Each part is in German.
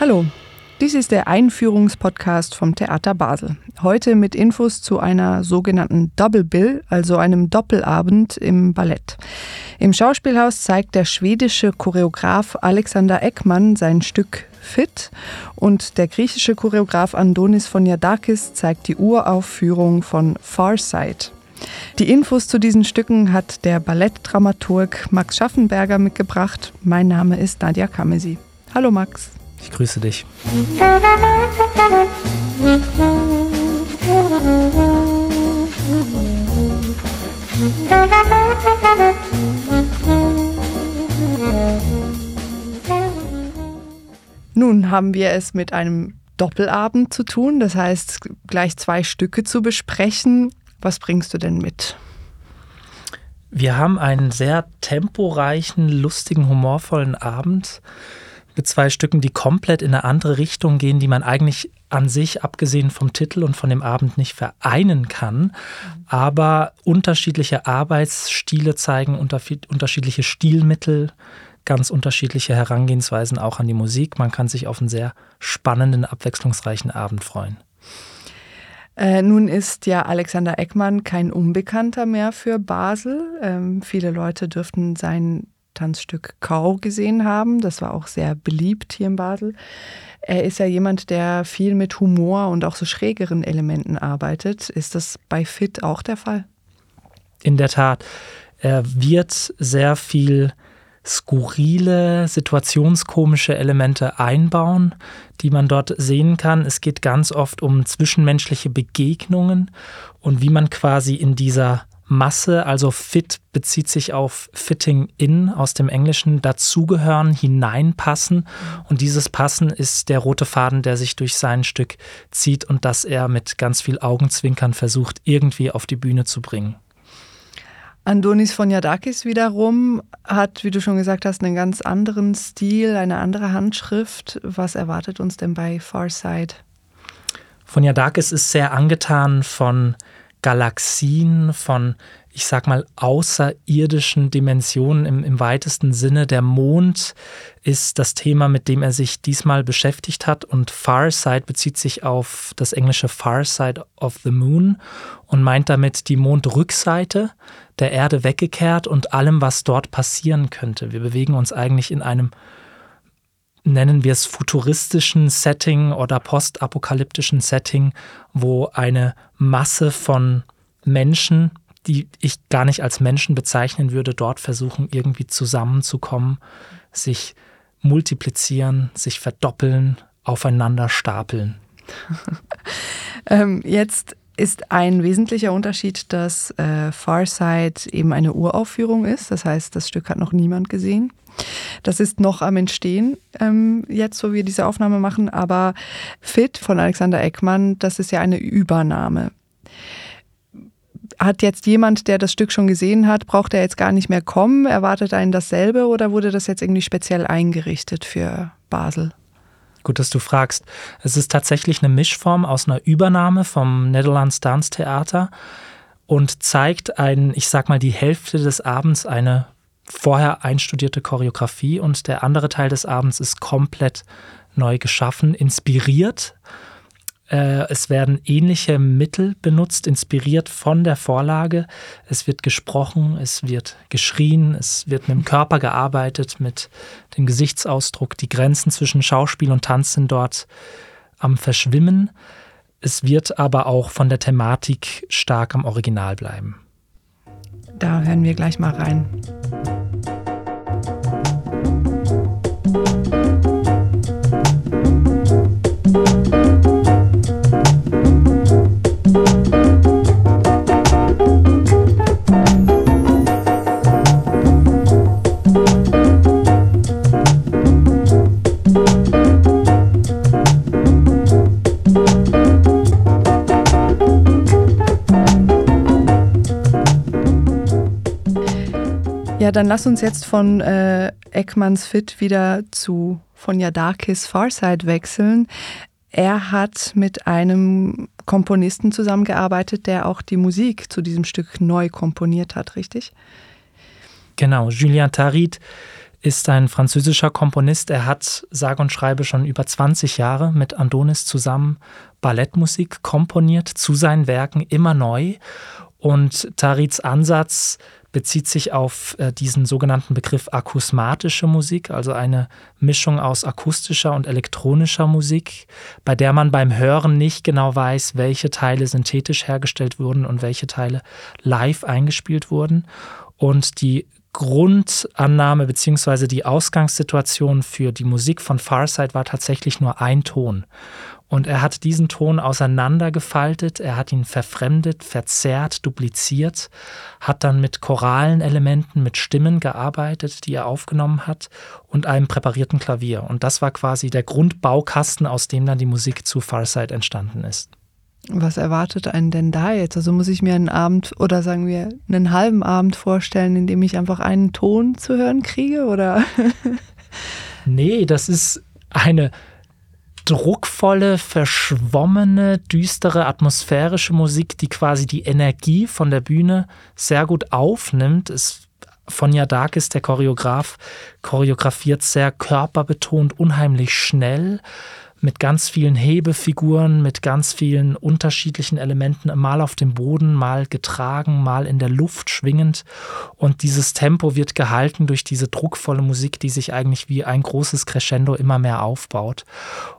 Hallo, dies ist der Einführungspodcast vom Theater Basel. Heute mit Infos zu einer sogenannten Double Bill, also einem Doppelabend im Ballett. Im Schauspielhaus zeigt der schwedische Choreograf Alexander Eckmann sein Stück Fit und der griechische Choreograf Andonis Foniadakis zeigt die Uraufführung von Farsight. Die Infos zu diesen Stücken hat der Ballettdramaturg Max Schaffenberger mitgebracht. Mein Name ist Nadja Kamesi. Hallo Max. Ich grüße dich. Nun haben wir es mit einem Doppelabend zu tun, das heißt gleich zwei Stücke zu besprechen. Was bringst du denn mit? Wir haben einen sehr temporeichen, lustigen, humorvollen Abend mit zwei Stücken, die komplett in eine andere Richtung gehen, die man eigentlich an sich, abgesehen vom Titel und von dem Abend, nicht vereinen kann. Aber unterschiedliche Arbeitsstile zeigen unterschiedliche Stilmittel, ganz unterschiedliche Herangehensweisen auch an die Musik. Man kann sich auf einen sehr spannenden, abwechslungsreichen Abend freuen. Äh, nun ist ja Alexander Eckmann kein Unbekannter mehr für Basel. Ähm, viele Leute dürften sein Tanzstück Kau gesehen haben. Das war auch sehr beliebt hier in Basel. Er ist ja jemand, der viel mit Humor und auch so schrägeren Elementen arbeitet. Ist das bei Fit auch der Fall? In der Tat. Er wird sehr viel skurrile, situationskomische Elemente einbauen, die man dort sehen kann. Es geht ganz oft um zwischenmenschliche Begegnungen und wie man quasi in dieser Masse, also fit bezieht sich auf fitting in aus dem Englischen, dazugehören, hineinpassen. Und dieses Passen ist der rote Faden, der sich durch sein Stück zieht und das er mit ganz viel Augenzwinkern versucht, irgendwie auf die Bühne zu bringen. Andonis Foniadakis wiederum hat, wie du schon gesagt hast, einen ganz anderen Stil, eine andere Handschrift. Was erwartet uns denn bei Farsight? Foniadakis ist sehr angetan von Galaxien, von, ich sag mal, außerirdischen Dimensionen im, im weitesten Sinne. Der Mond ist das Thema, mit dem er sich diesmal beschäftigt hat. Und Farside bezieht sich auf das englische Far Side of the Moon und meint damit die Mondrückseite der Erde weggekehrt und allem, was dort passieren könnte. Wir bewegen uns eigentlich in einem nennen wir es futuristischen Setting oder postapokalyptischen Setting, wo eine Masse von Menschen, die ich gar nicht als Menschen bezeichnen würde, dort versuchen irgendwie zusammenzukommen, sich multiplizieren, sich verdoppeln, aufeinander stapeln. ähm, jetzt ist ein wesentlicher Unterschied, dass äh, Farsight eben eine Uraufführung ist. Das heißt, das Stück hat noch niemand gesehen. Das ist noch am Entstehen, ähm, jetzt, wo wir diese Aufnahme machen. Aber Fit von Alexander Eckmann, das ist ja eine Übernahme. Hat jetzt jemand, der das Stück schon gesehen hat, braucht er jetzt gar nicht mehr kommen? Erwartet einen dasselbe oder wurde das jetzt irgendwie speziell eingerichtet für Basel? Gut, dass du fragst. Es ist tatsächlich eine Mischform aus einer Übernahme vom Netherlands Dance Theater und zeigt ein, ich sag mal, die Hälfte des Abends eine vorher einstudierte Choreografie und der andere Teil des Abends ist komplett neu geschaffen, inspiriert. Äh, es werden ähnliche Mittel benutzt, inspiriert von der Vorlage. Es wird gesprochen, es wird geschrien, es wird mit dem Körper gearbeitet, mit dem Gesichtsausdruck. Die Grenzen zwischen Schauspiel und Tanz sind dort am Verschwimmen. Es wird aber auch von der Thematik stark am Original bleiben. Da hören wir gleich mal rein. Dann lass uns jetzt von äh, Eckmanns Fit wieder zu von Yadakis Farside wechseln. Er hat mit einem Komponisten zusammengearbeitet, der auch die Musik zu diesem Stück neu komponiert hat, richtig? Genau, Julien Tarit ist ein französischer Komponist. Er hat sage und schreibe schon über 20 Jahre mit Andonis zusammen Ballettmusik komponiert zu seinen Werken immer neu. Und Tarids Ansatz bezieht sich auf äh, diesen sogenannten Begriff akusmatische Musik, also eine Mischung aus akustischer und elektronischer Musik, bei der man beim Hören nicht genau weiß, welche Teile synthetisch hergestellt wurden und welche Teile live eingespielt wurden. Und die Grundannahme bzw. die Ausgangssituation für die Musik von Farsight war tatsächlich nur ein Ton. Und er hat diesen Ton auseinandergefaltet, er hat ihn verfremdet, verzerrt, dupliziert, hat dann mit choralen Elementen, mit Stimmen gearbeitet, die er aufgenommen hat und einem präparierten Klavier. Und das war quasi der Grundbaukasten, aus dem dann die Musik zu Farsight entstanden ist. Was erwartet einen denn da jetzt? Also muss ich mir einen Abend oder sagen wir einen halben Abend vorstellen, in dem ich einfach einen Ton zu hören kriege oder? nee, das ist eine druckvolle, verschwommene, düstere, atmosphärische Musik, die quasi die Energie von der Bühne sehr gut aufnimmt. Es von Yadakis, der Choreograf, choreografiert sehr körperbetont, unheimlich schnell mit ganz vielen Hebefiguren, mit ganz vielen unterschiedlichen Elementen, mal auf dem Boden, mal getragen, mal in der Luft schwingend. Und dieses Tempo wird gehalten durch diese druckvolle Musik, die sich eigentlich wie ein großes Crescendo immer mehr aufbaut.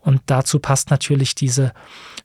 Und dazu passt natürlich diese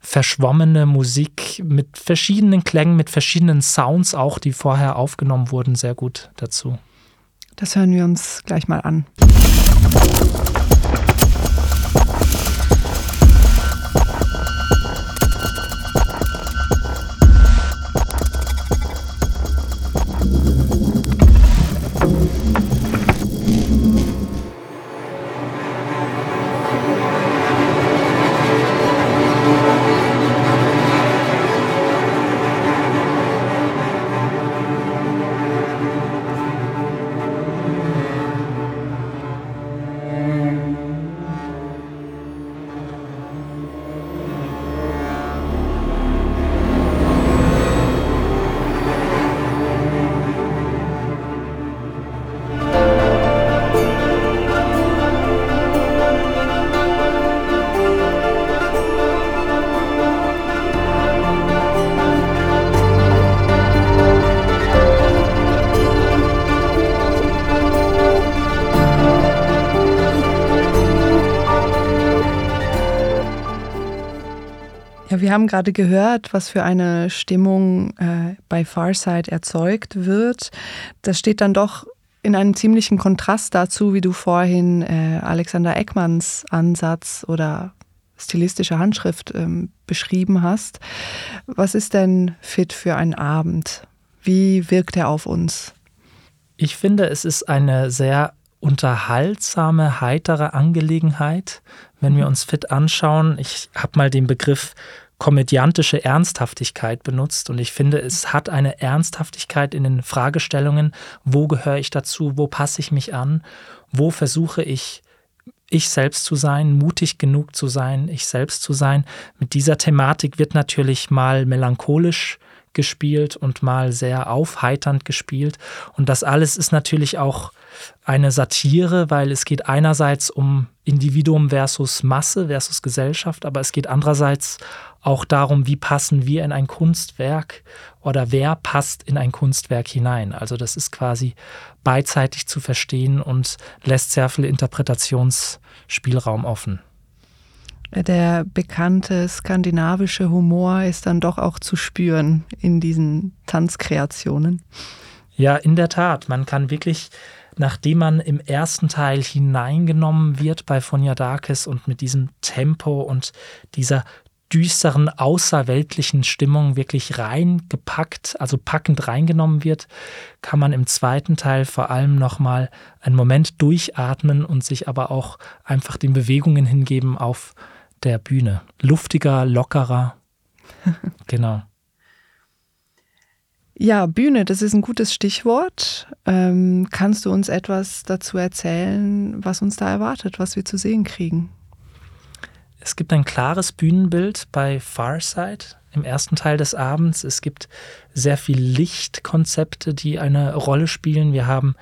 verschwommene Musik mit verschiedenen Klängen, mit verschiedenen Sounds auch, die vorher aufgenommen wurden, sehr gut dazu. Das hören wir uns gleich mal an. Ja, wir haben gerade gehört, was für eine Stimmung äh, bei Farside erzeugt wird. Das steht dann doch in einem ziemlichen Kontrast dazu, wie du vorhin äh, Alexander Eckmanns Ansatz oder stilistische Handschrift ähm, beschrieben hast. Was ist denn fit für einen Abend? Wie wirkt er auf uns? Ich finde, es ist eine sehr unterhaltsame, heitere Angelegenheit, wenn wir mhm. uns fit anschauen. Ich habe mal den Begriff komödiantische Ernsthaftigkeit benutzt und ich finde, es hat eine Ernsthaftigkeit in den Fragestellungen, wo gehöre ich dazu, wo passe ich mich an, wo versuche ich ich selbst zu sein, mutig genug zu sein, ich selbst zu sein. Mit dieser Thematik wird natürlich mal melancholisch gespielt und mal sehr aufheiternd gespielt. Und das alles ist natürlich auch eine Satire, weil es geht einerseits um Individuum versus Masse versus Gesellschaft, aber es geht andererseits auch darum, wie passen wir in ein Kunstwerk oder wer passt in ein Kunstwerk hinein. Also das ist quasi beidseitig zu verstehen und lässt sehr viel Interpretationsspielraum offen. Der bekannte skandinavische Humor ist dann doch auch zu spüren in diesen Tanzkreationen. Ja, in der Tat. Man kann wirklich nachdem man im ersten Teil hineingenommen wird bei Dakis und mit diesem Tempo und dieser düsteren, außerweltlichen Stimmung wirklich reingepackt, also packend reingenommen wird, kann man im zweiten Teil vor allem nochmal einen Moment durchatmen und sich aber auch einfach den Bewegungen hingeben auf der Bühne. Luftiger, lockerer. genau. Ja, Bühne, das ist ein gutes Stichwort. Ähm, kannst du uns etwas dazu erzählen, was uns da erwartet, was wir zu sehen kriegen? Es gibt ein klares Bühnenbild bei Farside im ersten Teil des Abends. Es gibt sehr viel Lichtkonzepte, die eine Rolle spielen. Wir haben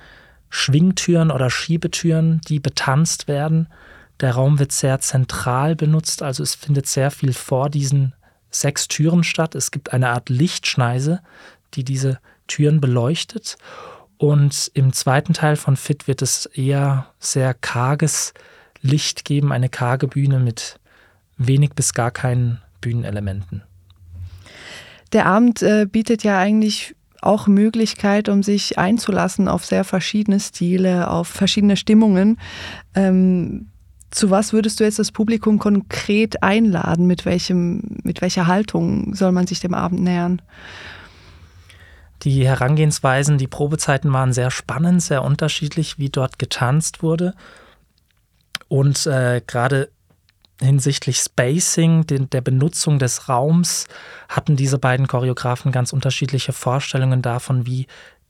Schwingtüren oder Schiebetüren, die betanzt werden. Der Raum wird sehr zentral benutzt, also es findet sehr viel vor diesen sechs Türen statt. Es gibt eine Art Lichtschneise, die diese Türen beleuchtet. Und im zweiten Teil von Fit wird es eher sehr karges Licht geben, eine karge Bühne mit wenig bis gar keinen Bühnenelementen. Der Abend äh, bietet ja eigentlich auch Möglichkeit, um sich einzulassen auf sehr verschiedene Stile, auf verschiedene Stimmungen. Ähm, zu was würdest du jetzt das Publikum konkret einladen? Mit, welchem, mit welcher Haltung soll man sich dem Abend nähern? Die Herangehensweisen, die Probezeiten waren sehr spannend, sehr unterschiedlich, wie dort getanzt wurde. Und äh, gerade hinsichtlich Spacing, den, der Benutzung des Raums, hatten diese beiden Choreografen ganz unterschiedliche Vorstellungen davon, wie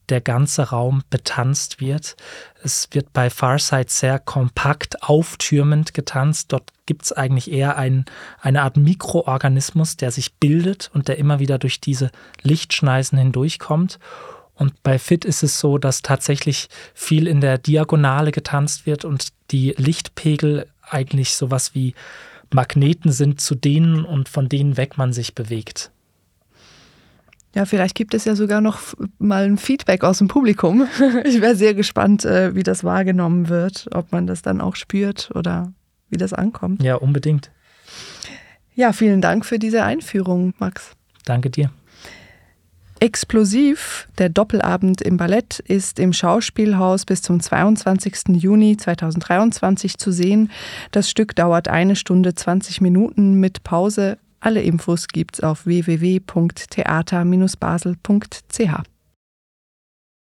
der ganze Raum betanzt wird. Es wird bei Farsight sehr kompakt, auftürmend getanzt. Dort gibt es eigentlich eher ein, eine Art Mikroorganismus, der sich bildet und der immer wieder durch diese Lichtschneisen hindurchkommt. Und bei Fit ist es so, dass tatsächlich viel in der Diagonale getanzt wird und die Lichtpegel eigentlich sowas wie Magneten sind, zu denen und von denen weg man sich bewegt. Ja, vielleicht gibt es ja sogar noch mal ein Feedback aus dem Publikum. Ich wäre sehr gespannt, äh, wie das wahrgenommen wird, ob man das dann auch spürt oder wie das ankommt. Ja, unbedingt. Ja, vielen Dank für diese Einführung, Max. Danke dir. Explosiv, der Doppelabend im Ballett, ist im Schauspielhaus bis zum 22. Juni 2023 zu sehen. Das Stück dauert eine Stunde 20 Minuten mit Pause alle Infos gibt's auf www.theater-basel.ch.